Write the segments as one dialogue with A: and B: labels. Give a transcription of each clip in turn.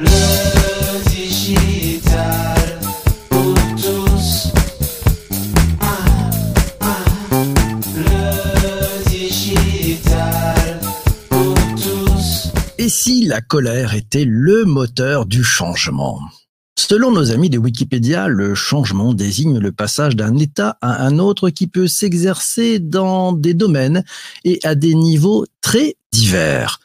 A: Le pour tous.
B: Et si la colère était le moteur du changement? Selon nos amis de Wikipédia, le changement désigne le passage d'un état à un autre qui peut s'exercer dans des domaines et à des niveaux très divers.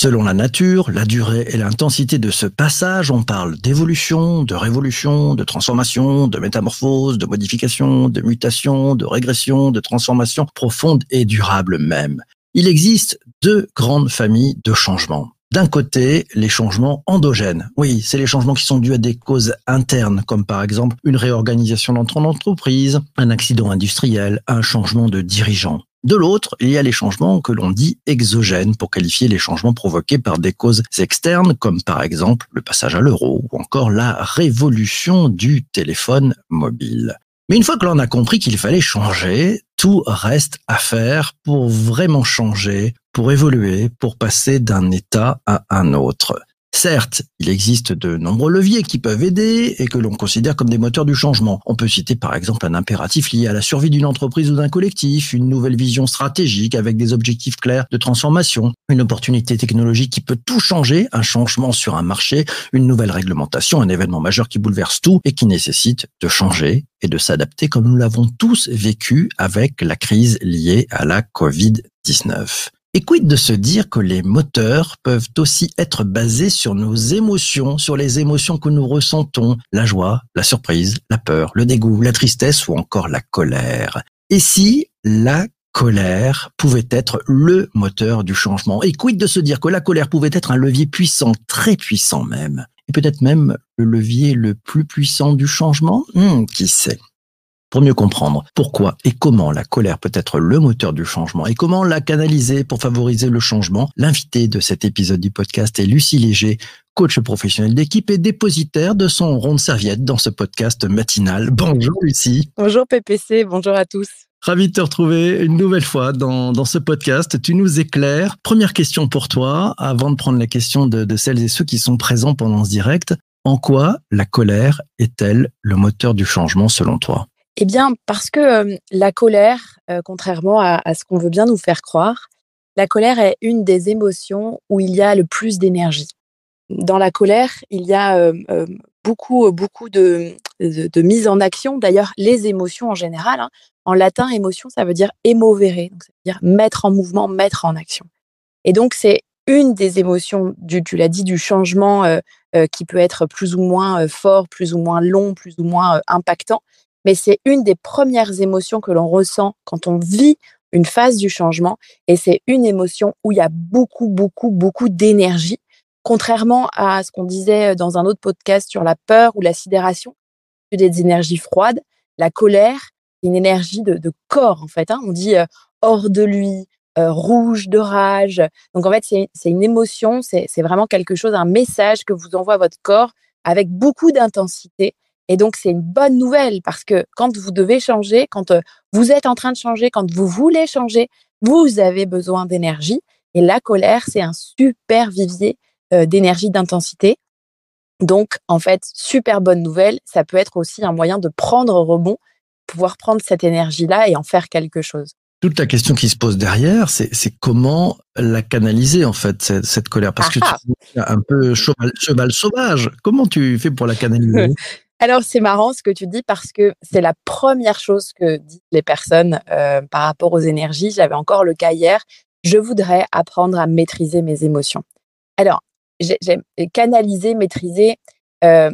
B: Selon la nature, la durée et l'intensité de ce passage, on parle d'évolution, de révolution, de transformation, de métamorphose, de modification, de mutation, de régression, de transformation profonde et durable même. Il existe deux grandes familles de changements. D'un côté, les changements endogènes. Oui, c'est les changements qui sont dus à des causes internes, comme par exemple une réorganisation dans entreprise, un accident industriel, un changement de dirigeant. De l'autre, il y a les changements que l'on dit exogènes pour qualifier les changements provoqués par des causes externes, comme par exemple le passage à l'euro ou encore la révolution du téléphone mobile. Mais une fois que l'on a compris qu'il fallait changer, tout reste à faire pour vraiment changer, pour évoluer, pour passer d'un état à un autre. Certes, il existe de nombreux leviers qui peuvent aider et que l'on considère comme des moteurs du changement. On peut citer par exemple un impératif lié à la survie d'une entreprise ou d'un collectif, une nouvelle vision stratégique avec des objectifs clairs de transformation, une opportunité technologique qui peut tout changer, un changement sur un marché, une nouvelle réglementation, un événement majeur qui bouleverse tout et qui nécessite de changer et de s'adapter comme nous l'avons tous vécu avec la crise liée à la Covid-19. Et quid de se dire que les moteurs peuvent aussi être basés sur nos émotions, sur les émotions que nous ressentons, la joie, la surprise, la peur, le dégoût, la tristesse ou encore la colère? Et si la colère pouvait être le moteur du changement? Et quid de se dire que la colère pouvait être un levier puissant, très puissant même et peut-être même le levier le plus puissant du changement? Hmm, Qui sait? Pour mieux comprendre pourquoi et comment la colère peut être le moteur du changement et comment la canaliser pour favoriser le changement, l'invité de cet épisode du podcast est Lucie Léger, coach professionnel d'équipe et dépositaire de son rond de serviette dans ce podcast matinal. Bonjour Lucie.
C: Bonjour PPC, bonjour à tous.
B: Ravi de te retrouver une nouvelle fois dans, dans ce podcast. Tu nous éclaires. Première question pour toi, avant de prendre la question de, de celles et ceux qui sont présents pendant ce direct. En quoi la colère est-elle le moteur du changement selon toi?
C: Eh bien, parce que euh, la colère, euh, contrairement à, ce qu'on veut bien nous faire croire, la colère est une des émotions où il y a le plus d'énergie. Dans la colère, il y a euh, beaucoup, beaucoup de, mise en action. D'ailleurs, les émotions en général, hein, en latin, émotion, ça veut dire émovere, donc ça veut dire mettre en mouvement, mettre en action. Et donc, c'est une des émotions, du, tu l'as dit, du changement qui peut être plus ou moins fort, plus ou moins long, plus ou moins impactant. Mais c'est une des premières émotions que l'on ressent quand on vit une phase du changement. Et c'est une émotion où il y a beaucoup, beaucoup, beaucoup d'énergie. Contrairement à ce qu'on disait dans un autre podcast sur la peur ou la sidération, des énergies froides, la colère, une énergie de, corps en fait. Hein. On dit euh, hors de lui, euh, rouge de rage. Donc en fait, c'est une émotion, c'est vraiment quelque chose, un message que vous envoie votre corps avec beaucoup d'intensité. Et donc c'est une bonne nouvelle parce que quand vous devez changer, quand euh, vous êtes en train de changer, quand vous voulez changer, vous avez besoin d'énergie. Et la colère, c'est un super vivier euh, d'énergie, d'intensité. Donc, en fait, super bonne nouvelle. Ça peut être aussi un moyen de prendre rebond, pouvoir prendre cette énergie-là et en faire quelque chose.
B: Toute la question qui se pose derrière, c'est comment la canaliser en fait cette, cette colère? Parce que
C: Ah ah.
B: tu es un peu cheval, cheval sauvage. Comment tu fais pour la canaliser?
C: Alors, c'est marrant ce que tu dis parce que c'est la première chose que disent les personnes euh, par rapport aux énergies. J'avais encore le cas hier. Je voudrais apprendre à maîtriser mes émotions. Alors, j'ai j'ai- canaliser, maîtriser, euh,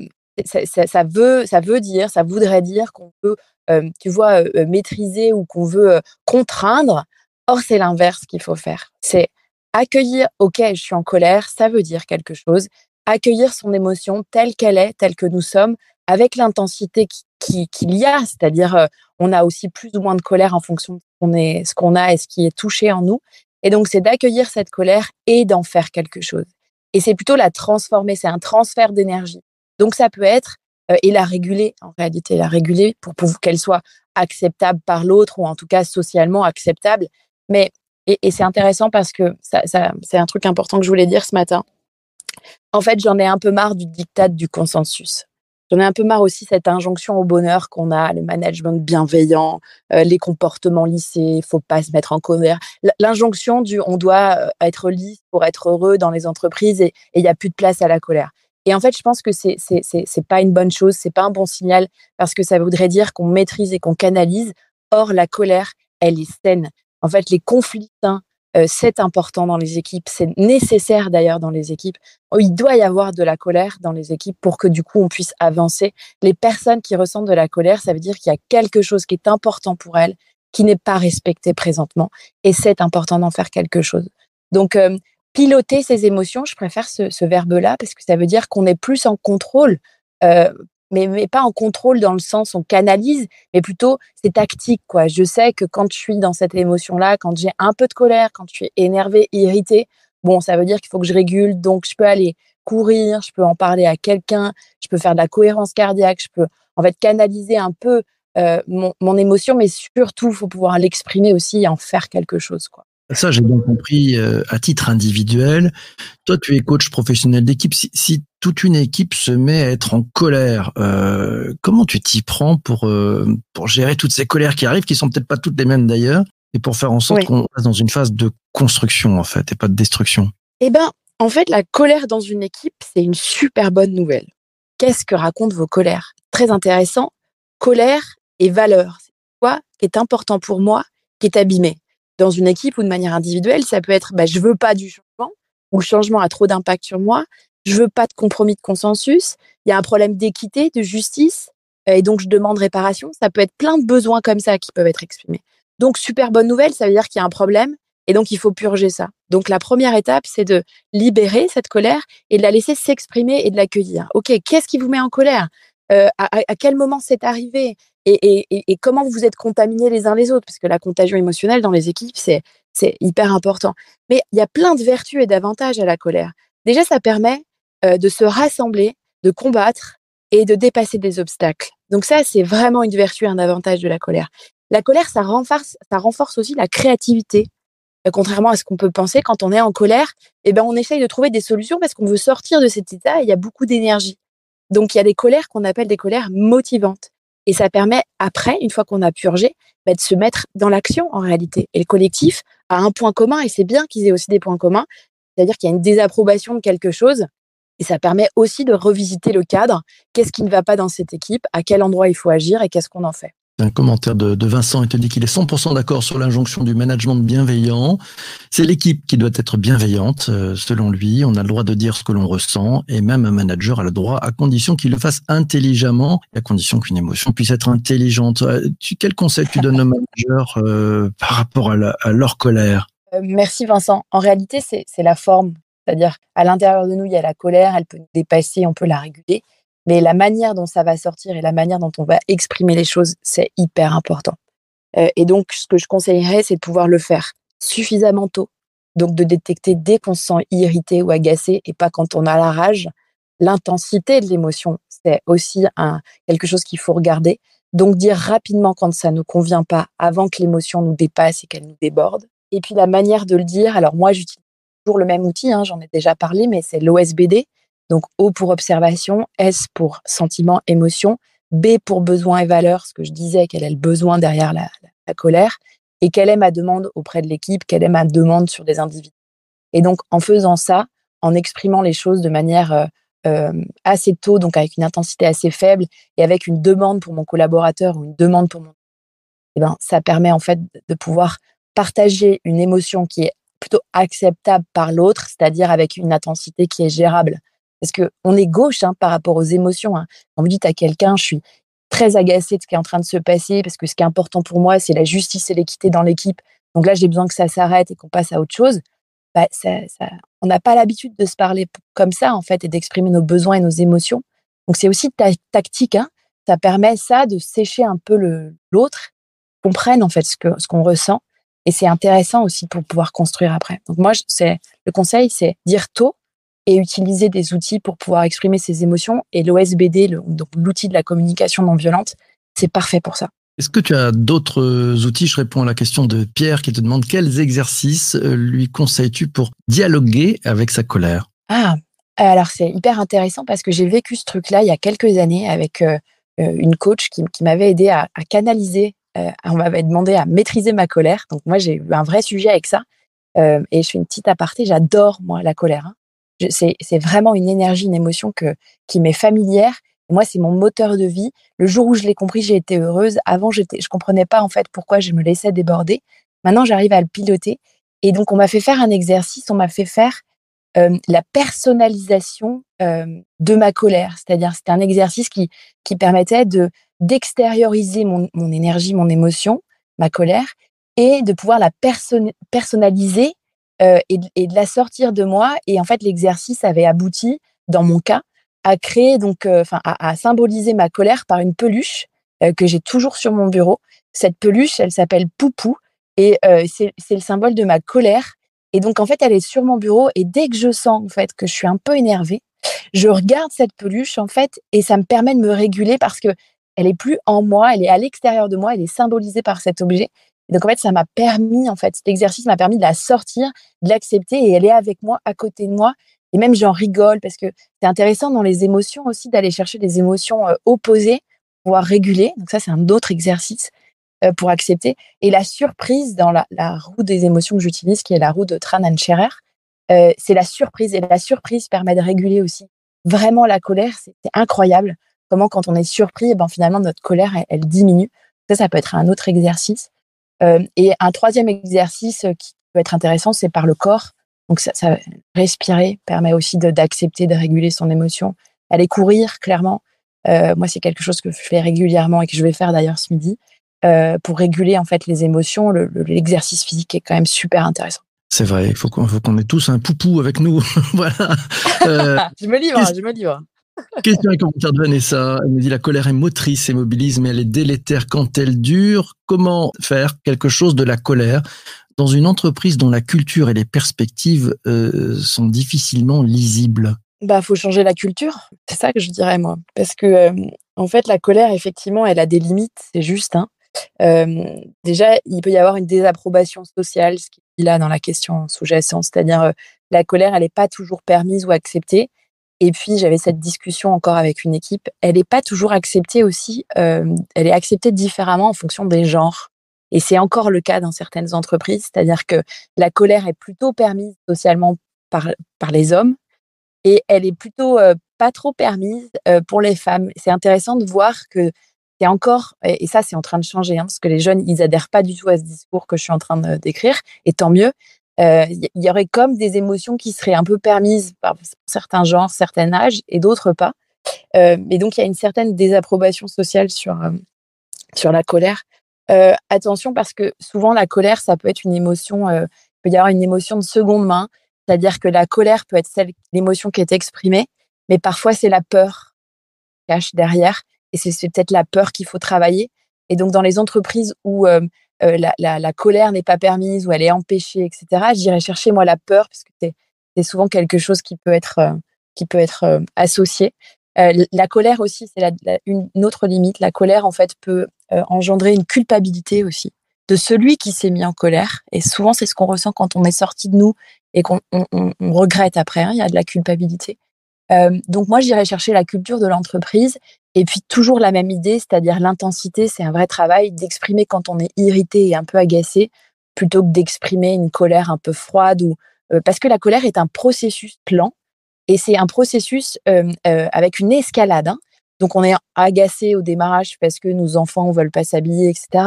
C: ça, veut, ça veut dire, ça voudrait dire qu'on peut, euh, tu vois, maîtriser ou qu'on veut contraindre. Or, c'est l'inverse qu'il faut faire. C'est accueillir, ok, je suis en colère, ça veut dire quelque chose. Accueillir son émotion telle qu'elle est, telle que nous sommes, avec l'intensité qui- qui- qu'il y a, c'est-à-dire euh, on a aussi plus ou moins de colère en fonction de ce qu'on est, ce qu'on a et ce qui est touché en nous. Et donc c'est d'accueillir cette colère et d'en faire quelque chose. Et c'est plutôt la transformer, c'est un transfert d'énergie. Donc ça peut être euh, et la réguler en réalité, la réguler pour, pour qu'elle soit acceptable par l'autre ou en tout cas socialement acceptable. Mais et, et c'est intéressant parce que ça, ça, c'est un truc important que je voulais dire ce matin. En fait, j'en ai un peu marre du diktat du consensus. J'en ai un peu marre aussi cette injonction au bonheur qu'on a, le management bienveillant, euh, les comportements lissés, faut pas se mettre en colère. L'injonction du on doit euh, être lisse pour être heureux dans les entreprises et il n'y a plus de place à la colère. Et en fait, je pense que c'est c'est c'est pas une bonne chose, c'est pas un bon signal parce que ça voudrait dire qu'on maîtrise et qu'on canalise. Or, la colère, elle est saine. En fait, les conflits sains, euh, c'est important dans les équipes, c'est nécessaire d'ailleurs dans les équipes. Oh, il doit y avoir de la colère dans les équipes pour que du coup on puisse avancer. Les personnes qui ressentent de la colère, ça veut dire qu'il y a quelque chose qui est important pour elles, qui n'est pas respecté présentement, et c'est important d'en faire quelque chose. Donc euh, piloter ses émotions, je préfère ce, verbe-là parce que ça veut dire qu'on est plus en contrôle euh, mais, pas en contrôle dans le sens on canalise, mais plutôt c'est tactique. quoi. Je sais que quand je suis dans cette émotion-là, quand j'ai un peu de colère, quand je suis énervée, irritée, bon, ça veut dire qu'il faut que je régule, donc je peux aller courir, je peux en parler à quelqu'un, je peux faire de la cohérence cardiaque, je peux en fait canaliser un peu euh, mon, mon, émotion, mais surtout, il faut pouvoir l'exprimer aussi et en faire quelque chose. quoi.
B: Ça, j'ai bien compris euh, à titre individuel. Toi, tu es coach professionnel d'équipe. Si, si, toute une équipe se met à être en colère, euh, comment tu t'y prends pour, euh, pour gérer toutes ces colères qui arrivent, qui sont peut-être pas toutes les mêmes d'ailleurs, et pour faire en sorte
C: Oui.
B: qu'on reste dans une phase de construction, en fait, et pas de destruction?
C: Eh ben, en fait, la colère dans une équipe, c'est une super bonne nouvelle. Qu'est-ce que racontent vos colères? Très intéressant. Colère et valeur. C'est quoi qui est important pour moi, qui est abîmé? Dans une équipe ou de manière individuelle, ça peut être bah, je veux pas du changement ou le changement a trop d'impact sur moi, je veux pas de compromis de consensus, il y a un problème d'équité, de justice et donc je demande réparation. Ça peut être plein de besoins comme ça qui peuvent être exprimés. Donc super bonne nouvelle, ça veut dire qu'il y a un problème et donc il faut purger ça. Donc la première étape, c'est de libérer cette colère et de la laisser s'exprimer et de l'accueillir. Ok, qu'est-ce qui vous met en colère? Euh, à, quel moment c'est arrivé? Et, et, et, comment vous êtes contaminés les uns les autres, parce que la contagion émotionnelle dans les équipes, c'est, c'est hyper important. Mais il y a plein de vertus et d'avantages à la colère. Déjà, ça permet euh, de se rassembler, de combattre et de dépasser des obstacles. Donc ça, c'est vraiment une vertu et un avantage de la colère. La colère, ça renforce, ça renforce aussi la créativité. Euh, contrairement à ce qu'on peut penser, quand on est en colère, eh ben, on essaye de trouver des solutions parce qu'on veut sortir de cet état et il y a beaucoup d'énergie. Donc, il y a des colères qu'on appelle des colères motivantes. Et ça permet, après, une fois qu'on a purgé, bah, de se mettre dans l'action en réalité. Et le collectif a un point commun, et c'est bien qu'ils aient aussi des points communs, c'est-à-dire qu'il y a une désapprobation de quelque chose, et ça permet aussi de revisiter le cadre. Qu'est-ce qui ne va pas dans cette équipe? À quel endroit il faut agir et qu'est-ce qu'on en fait?
B: Un commentaire de, Vincent il te dit qu'il est 100% d'accord sur l'injonction du management bienveillant. C'est l'équipe qui doit être bienveillante, euh, selon lui. On a le droit de dire ce que l'on ressent et même un manager a le droit à condition qu'il le fasse intelligemment à condition qu'une émotion puisse être intelligente. Euh, Tu, quel conseil tu donnes aux managers euh, par rapport à, leur colère?
C: Merci Vincent. En réalité, c'est c'est la forme. C'est-à-dire, à l'intérieur de nous, il y a la colère, elle peut nous dépasser, on peut la réguler. Mais la manière dont ça va sortir et la manière dont on va exprimer les choses, c'est hyper important. Euh, et donc, ce que je conseillerais, c'est de pouvoir le faire suffisamment tôt. Donc, de détecter dès qu'on se sent irrité ou agacé et pas quand on a la rage. L'intensité de l'émotion, c'est aussi quelque chose qu'il faut regarder. Donc, dire rapidement quand ça ne convient pas avant que l'émotion nous dépasse et qu'elle nous déborde. Et puis, la manière de le dire. Alors, moi, j'utilise toujours le même outil, hein, j'en ai déjà parlé, mais c'est l'OSBD. Donc O pour observation, S pour sentiment, émotion, B pour besoin et valeur, ce que je disais, quel est le besoin derrière la, colère, et quelle est ma demande auprès de l'équipe, quelle est ma demande sur des individus. Et donc en faisant ça, en exprimant les choses de manière euh, euh, assez tôt, donc avec une intensité assez faible, et avec une demande pour mon collaborateur ou une demande pour mon... Eh ben, ça permet en fait de pouvoir partager une émotion qui est plutôt acceptable par l'autre, c'est-à-dire avec une intensité qui est gérable parce que on est gauche hein, par rapport aux émotions. Hein. Quand vous dites à quelqu'un, je suis très agacée de ce qui est en train de se passer, parce que ce qui est important pour moi, c'est la justice et l'équité dans l'équipe. Donc là, j'ai besoin que ça s'arrête et qu'on passe à autre chose. Bah, ça, ça, on n'a pas l'habitude de se parler comme ça, en fait, et d'exprimer nos besoins et nos émotions. Donc c'est aussi ta tactique. Hein. Ça permet ça de sécher un peu l'autre, comprenne en fait ce que ce qu'on ressent. Et c'est intéressant aussi pour pouvoir construire après. Donc moi, c'est le conseil, c'est dire tôt et utiliser des outils pour pouvoir exprimer ses émotions. Et l'OSBD, l'outil de la communication non violente, c'est parfait pour ça.
B: Est-ce que tu as d'autres outils? Je réponds à la question de Pierre qui te demande quels exercices lui conseilles-tu pour dialoguer avec sa colère?
C: Ah, Alors c'est hyper intéressant parce que j'ai vécu ce truc-là il y a quelques années avec euh, euh, une coach qui, qui m'avait aidé à, à canaliser. euh, on m'avait demandé à maîtriser ma colère. Donc moi j'ai eu un vrai sujet avec ça. Euh, et je fais une petite aparté. J'adore moi la colère. hein. C'est vraiment une énergie, une émotion que qui m'est familière. Moi c'est mon moteur de vie. Le jour où je l'ai compris, j'ai été heureuse. Avant j'étais, je comprenais pas en fait pourquoi je me laissais déborder. Maintenant j'arrive à le piloter. Et donc on m'a fait faire un exercice. On m'a fait faire euh, la personnalisation euh, de ma colère. C'est-à-dire, c'était un exercice qui, qui permettait de d'extérioriser mon, mon énergie, mon émotion, ma colère, et de pouvoir la perso- personnaliser euh, et, de- de la sortir de moi. Et en fait, l'exercice avait abouti, dans mon cas, à créer donc, euh, enfin, à, symboliser ma colère par une peluche euh, que j'ai toujours sur mon bureau. Cette peluche, elle s'appelle Poupou, et c'est c'est le symbole de ma colère. Et donc, en fait, elle est sur mon bureau. Et dès que je sens, en fait, que je suis un peu énervée, je regarde cette peluche, en fait, et ça me permet de me réguler parce que elle est plus en moi, elle est à l'extérieur de moi, elle est symbolisée par cet objet. Donc, en fait, ça m'a permis, en fait, cet exercice m'a permis de la sortir, de l'accepter, et elle est avec moi, à côté de moi. Et même, j'en rigole parce que c'est intéressant dans les émotions aussi d'aller chercher des émotions euh, opposées, pouvoir réguler. Donc, ça, c'est un autre exercice euh, pour accepter. Et la surprise dans la, roue des émotions que j'utilise, qui est la roue de Tran and Scherer, euh, c'est la surprise. Et la surprise permet de réguler aussi vraiment la colère. C'est incroyable comment, quand on est surpris, eh ben, finalement, notre colère, elle diminue. Ça, ça peut être un autre exercice. Euh, et un troisième exercice euh, qui peut être intéressant, c'est par le corps. Donc, ça, ça- respirer permet aussi d'accepter, de, réguler son émotion. Aller courir, clairement. Euh, moi, c'est quelque chose que je fais régulièrement et que je vais faire d'ailleurs ce midi euh, pour réguler en fait les émotions. Le- le- L'exercice physique est quand même super intéressant.
B: C'est vrai, il faut qu'on ait tous un poupou avec nous. voilà. Euh,
C: je me livre, je me livre.
B: Question et commentaire de Vanessa. Elle me dit la colère est motrice et mobilise, mais elle est délétère quand elle dure. Comment faire quelque chose de la colère dans une entreprise dont la culture et les perspectives euh, sont difficilement lisibles?
C: Bah, faut changer la culture. C'est ça que je dirais moi, parce que euh, en fait, la colère, effectivement, elle a des limites. C'est juste. Hein. Euh, déjà, il peut y avoir une désapprobation sociale, ce qui est là dans la question sous-jacente, c'est-à-dire la colère, elle n'est pas toujours permise ou acceptée. Et puis, j'avais cette discussion encore avec une équipe. Elle n'est pas toujours acceptée aussi. euh, elle est acceptée différemment en fonction des genres. Et c'est encore le cas dans certaines entreprises, c'est-à-dire que la colère est plutôt permise socialement par, par les hommes et elle est plutôt euh, pas trop permise euh, pour les femmes. C'est intéressant de voir que c'est encore, et ça c'est en train de changer, hein, parce que les jeunes, ils adhèrent pas du tout à ce discours que je suis en train décrire, et tant mieux. Euh, Il y, y aurait comme des émotions qui seraient un peu permises par certains genres, certains âges, et d'autres pas. Euh, et donc il y a une certaine désapprobation sociale sur, euh, sur la colère. Euh, attention parce que souvent la colère, ça peut être une émotion, euh, il peut y avoir une émotion de seconde main, c'est-à-dire que la colère peut être celle, l'émotion qui est exprimée, mais parfois c'est la peur qui cache derrière, et c'est, peut-être la peur qu'il faut travailler. Et donc dans les entreprises où euh, la, colère n'est pas permise, où elle est empêchée, etc., j'irai chercher moi la peur parce que c'est, souvent quelque chose qui peut être qui peut être associé. La colère aussi, c'est une autre limite. La colère, en fait, peut engendrer une culpabilité aussi de celui qui s'est mis en colère. Et souvent, c'est ce qu'on ressent quand on est sorti de nous et qu'on on, on- on regrette après. hein. Il y a de la culpabilité. Donc moi, j'irais chercher la culture de l'entreprise. Et puis toujours la même idée, c'est-à-dire l'intensité, c'est un vrai travail d'exprimer quand on est irrité et un peu agacé, plutôt que d'exprimer une colère un peu froide ou euh, parce que la colère est un processus lent et c'est un processus euh, euh, avec une escalade. hein. Donc on est agacé au démarrage parce que nos enfants ne veulent pas s'habiller, etc.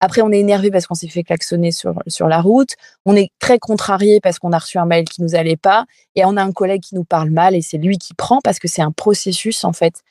C: Après on est énervé parce qu'on s'est fait klaxonner sur, sur la route. On est très contrarié parce qu'on a reçu un mail qui nous allait pas. Et on a un collègue qui nous parle mal et c'est lui qui prend parce que c'est un processus en fait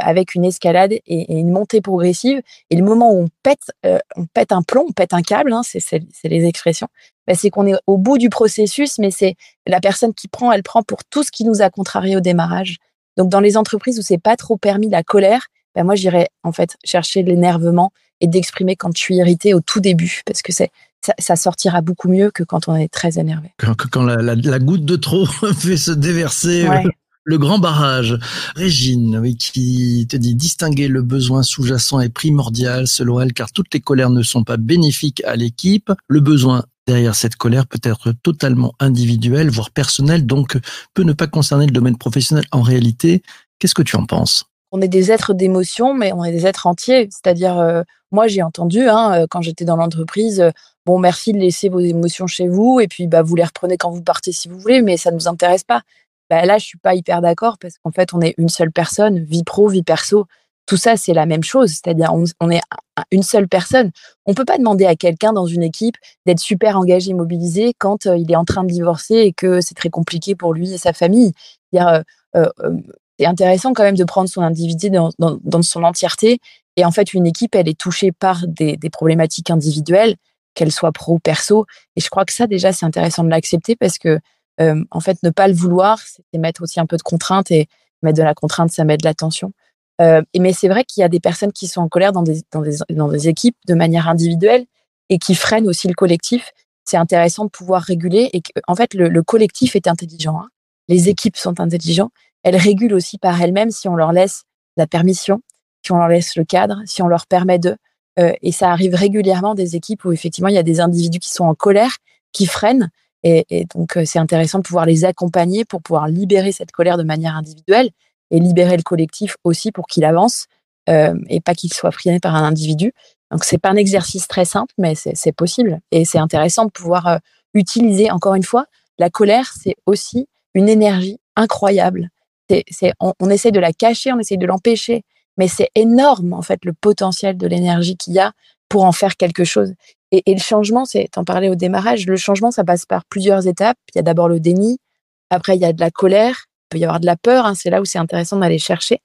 C: avec une escalade et, et une montée progressive. Et le moment où on pète, euh, on pète un plomb, on pète un câble, hein, c'est les expressions, bah, c'est qu'on est au bout du processus, mais c'est la personne qui prend, elle prend pour tout ce qui nous a contrarié au démarrage. Donc dans les entreprises où c'est pas trop permis la colère, ben moi j'irais en fait chercher l'énervement et d'exprimer quand je suis irritée au tout début parce que c'est ça, ça sortira beaucoup mieux que quand on est très énervé.
B: Quand, quand la, la- la goutte de trop fait se déverser euh,
C: Ouais.
B: Le grand barrage. Régine, qui te dit distinguer le besoin sous-jacent est primordial selon elle, car toutes les colères ne sont pas bénéfiques à l'équipe. Le besoin derrière cette colère peut être totalement individuelle, voire personnelle, donc peut ne pas concerner le domaine professionnel en réalité. Qu'est-ce que tu en penses?
C: On est des êtres d'émotion, mais on est des êtres entiers. C'est-à-dire, euh, moi j'ai entendu hein, euh, quand j'étais dans l'entreprise, euh, bon merci de laisser vos émotions chez vous et puis bah vous les reprenez quand vous partez si vous voulez, mais ça ne nous intéresse pas. Bah, là je suis pas hyper d'accord parce qu'en fait on est une seule personne, vie pro, vie perso tout ça, c'est la même chose. C'est-à-dire, on, est une seule personne. On peut pas demander à quelqu'un dans une équipe d'être super engagé, mobilisé quand euh, il est en train de divorcer et que c'est très compliqué pour lui et sa famille. Euh, euh, c'est intéressant quand même de prendre son individu dans, son entièreté. Et en fait, une équipe, elle est touchée par des, des problématiques individuelles, qu'elles soient pro ou perso. Et je crois que ça, déjà, c'est intéressant de l'accepter parce que, en fait, ne pas le vouloir, c'est mettre aussi un peu de contrainte et mettre de la contrainte, ça met de l'attention. Euh, mais c'est vrai qu'il y a des personnes qui sont en colère dans des, équipes de manière individuelle et qui freinent aussi le collectif. C'est intéressant de pouvoir réguler et en fait, le, le collectif est intelligent. Hein. Les équipes sont intelligentes. Elles régulent aussi par elles-mêmes si on leur laisse la permission, si on leur laisse le cadre, si on leur permet de. Euh, et ça arrive régulièrement des équipes où effectivement il y a des individus qui sont en colère, qui freinent. Et, donc euh, c'est intéressant de pouvoir les accompagner pour pouvoir libérer cette colère de manière individuelle et libérer le collectif aussi pour qu'il avance euh, et pas qu'il soit freiné par un individu. Donc c'est pas un exercice très simple, mais c'est possible et c'est intéressant de pouvoir euh, utiliser encore une fois la colère. C'est aussi une énergie incroyable. On, on essaie de la cacher, on essaie de l'empêcher, mais c'est énorme en fait le potentiel de l'énergie qu'il y a pour en faire quelque chose. Et, le changement, c'est, t'en parlais au démarrage, le changement, ça passe par plusieurs étapes. Il y a d'abord le déni, après il y a de la colère, peut y avoir de la peur, hein, c'est là où c'est intéressant d'aller chercher.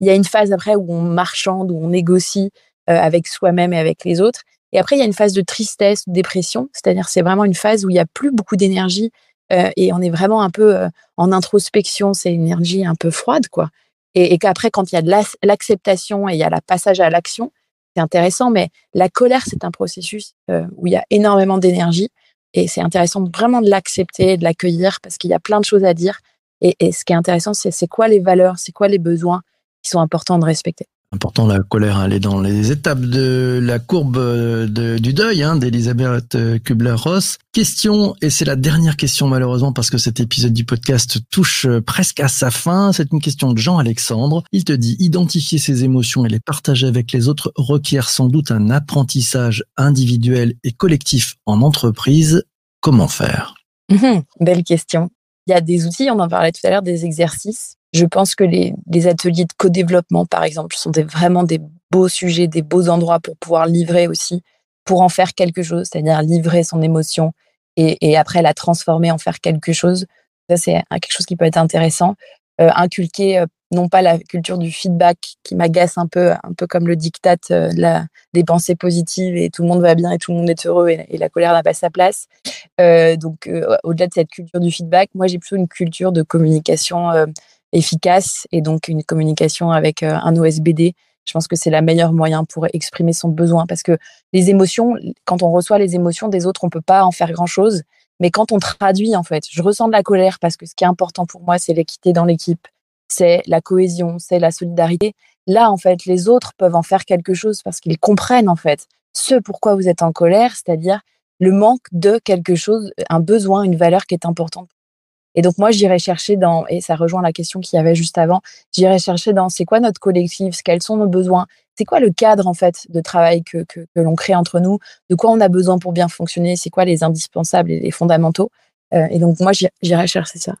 C: Il y a une phase après où on marchande, où on négocie euh, avec soi-même et avec les autres. Et après, il y a une phase de tristesse, de dépression, c'est-à-dire c'est vraiment une phase où il n'y a plus beaucoup d'énergie euh, et on est vraiment un peu euh, en introspection, c'est une énergie un peu froide, quoi. Et, et qu'après, quand il y a de l'acceptation et il y a le passage à l'action, c'est intéressant, mais la colère, c'est un processus où il y a énormément d'énergie et c'est intéressant vraiment de l'accepter, de l'accueillir parce qu'il y a plein de choses à dire et, et ce qui est intéressant, c'est c'est quoi les valeurs, c'est quoi les besoins qui sont importants de respecter?
B: Important, la colère, elle est dans les étapes de la courbe de, du deuil hein, d'Elisabeth Kubler-Ross. Question, et c'est la dernière question malheureusement parce que cet épisode du podcast touche presque à sa fin. C'est une question de Jean-Alexandre. Il te dit, identifier ses émotions et les partager avec les autres requiert sans doute un apprentissage individuel et collectif en entreprise. Comment faire?
C: Mmh Belle question. Il y a des outils, on en parlait tout à l'heure, des exercices. Je pense que les, ateliers de co-développement, par exemple, sont vraiment des beaux sujets, des beaux endroits pour pouvoir livrer aussi, pour en faire quelque chose, c'est-à-dire livrer son émotion et, après la transformer en faire quelque chose. Ça, c'est quelque chose qui peut être intéressant. Euh, inculquer euh, non pas la culture du feedback qui m'agace un peu, un peu comme le diktat euh, des pensées positives et tout le monde va bien et tout le monde est heureux et, la colère n'a pas sa place. Euh, donc, euh, au-delà de cette culture du feedback, moi j'ai plutôt une culture de communication efficace et donc une communication avec un OSBD. Je pense que c'est le meilleur moyen pour exprimer son besoin parce que les émotions, quand on reçoit les émotions des autres, on peut pas en faire grand chose. Mais quand on traduit, en fait, je ressens de la colère parce que ce qui est important pour moi, c'est l'équité dans l'équipe c'est la cohésion, c'est la solidarité. Là, en fait, les autres peuvent en faire quelque chose parce qu'ils comprennent, en fait, ce pourquoi vous êtes en colère, c'est-à-dire le manque de quelque chose, un besoin, une valeur qui est importante. Et donc, moi, j'irai chercher dans, et ça rejoint la question qu'il y avait juste avant, j'irai chercher dans c'est quoi notre collectif, quels sont nos besoins, c'est quoi le cadre, en fait, de travail que, que, l'on crée entre nous, de quoi on a besoin pour bien fonctionner, c'est quoi les indispensables et les fondamentaux. Euh, et donc, moi, j'irai chercher ça.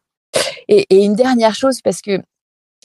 C: Et, et, une dernière chose, parce que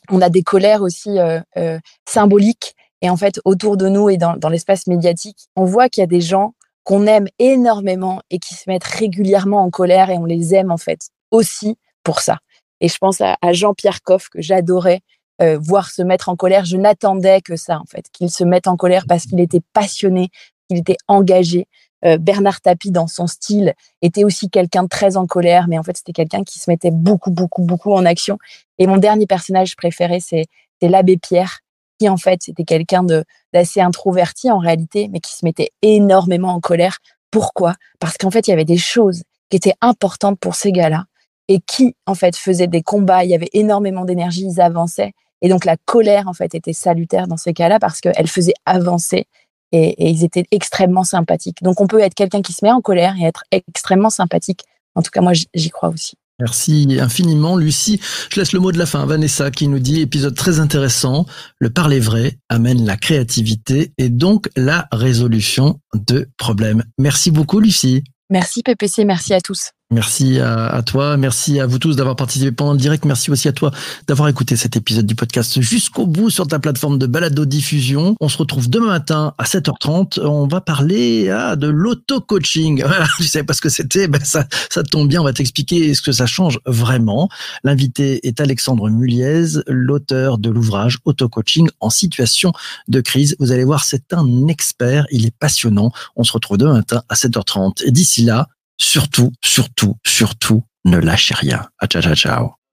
C: on a des colères aussi euh, euh, symboliques. Et en fait, autour de nous et dans, dans l'espace médiatique, on voit qu'il y a des gens qu'on aime énormément et qui se mettent régulièrement en colère et on les aime en fait aussi pour ça. Et je pense à, Jean-Pierre Coff que j'adorais euh, voir se mettre en colère. Je n'attendais que ça en fait, qu'il se mette en colère parce qu'il était passionné, qu'il était engagé. Euh, Bernard Tapie, dans son style, était aussi quelqu'un de très en colère, mais en fait, c'était quelqu'un qui se mettait beaucoup, beaucoup, beaucoup en action. Et mon dernier personnage préféré, c'est l'abbé Pierre, qui en fait, c'était quelqu'un d'assez introverti en réalité, mais qui se mettait énormément en colère. Pourquoi? Parce qu'en fait, il y avait des choses qui étaient importantes pour ces gars-là et qui, en fait, faisaient des combats. Il y avait énormément d'énergie, ils avançaient. Et donc, la colère, en fait, était salutaire dans ces cas-là parce qu'elle faisait avancer et, et ils étaient extrêmement sympathiques. Donc on peut être quelqu'un qui se met en colère et être extrêmement sympathique. En tout cas, moi, j'y crois aussi.
B: Merci infiniment, Lucie. Je laisse le mot de la fin. Vanessa qui nous dit épisode très intéressant. Le parler vrai amène la créativité et donc la résolution de problèmes. Merci beaucoup, Lucie.
C: Merci PPC, merci à tous.
B: Merci à, toi, merci à vous tous d'avoir participé pendant le direct, merci aussi à toi d'avoir écouté cet épisode du podcast jusqu'au bout sur ta plateforme de balado diffusion. On se retrouve demain matin à 7h30. On va parler ah, de l'auto-coaching. Je savais pas ce que c'était, ben ça, ça tombe bien, on va t'expliquer ce que ça change vraiment. L'invité est Alexandre Muliez, l'auteur de l'ouvrage Auto-coaching en situation de crise. Vous allez voir, c'est un expert, il est passionnant. On se retrouve demain matin à 7h30. Et d'ici là, surtout, surtout, surtout, ne lâchez rien. À ciao, ciao, ciao.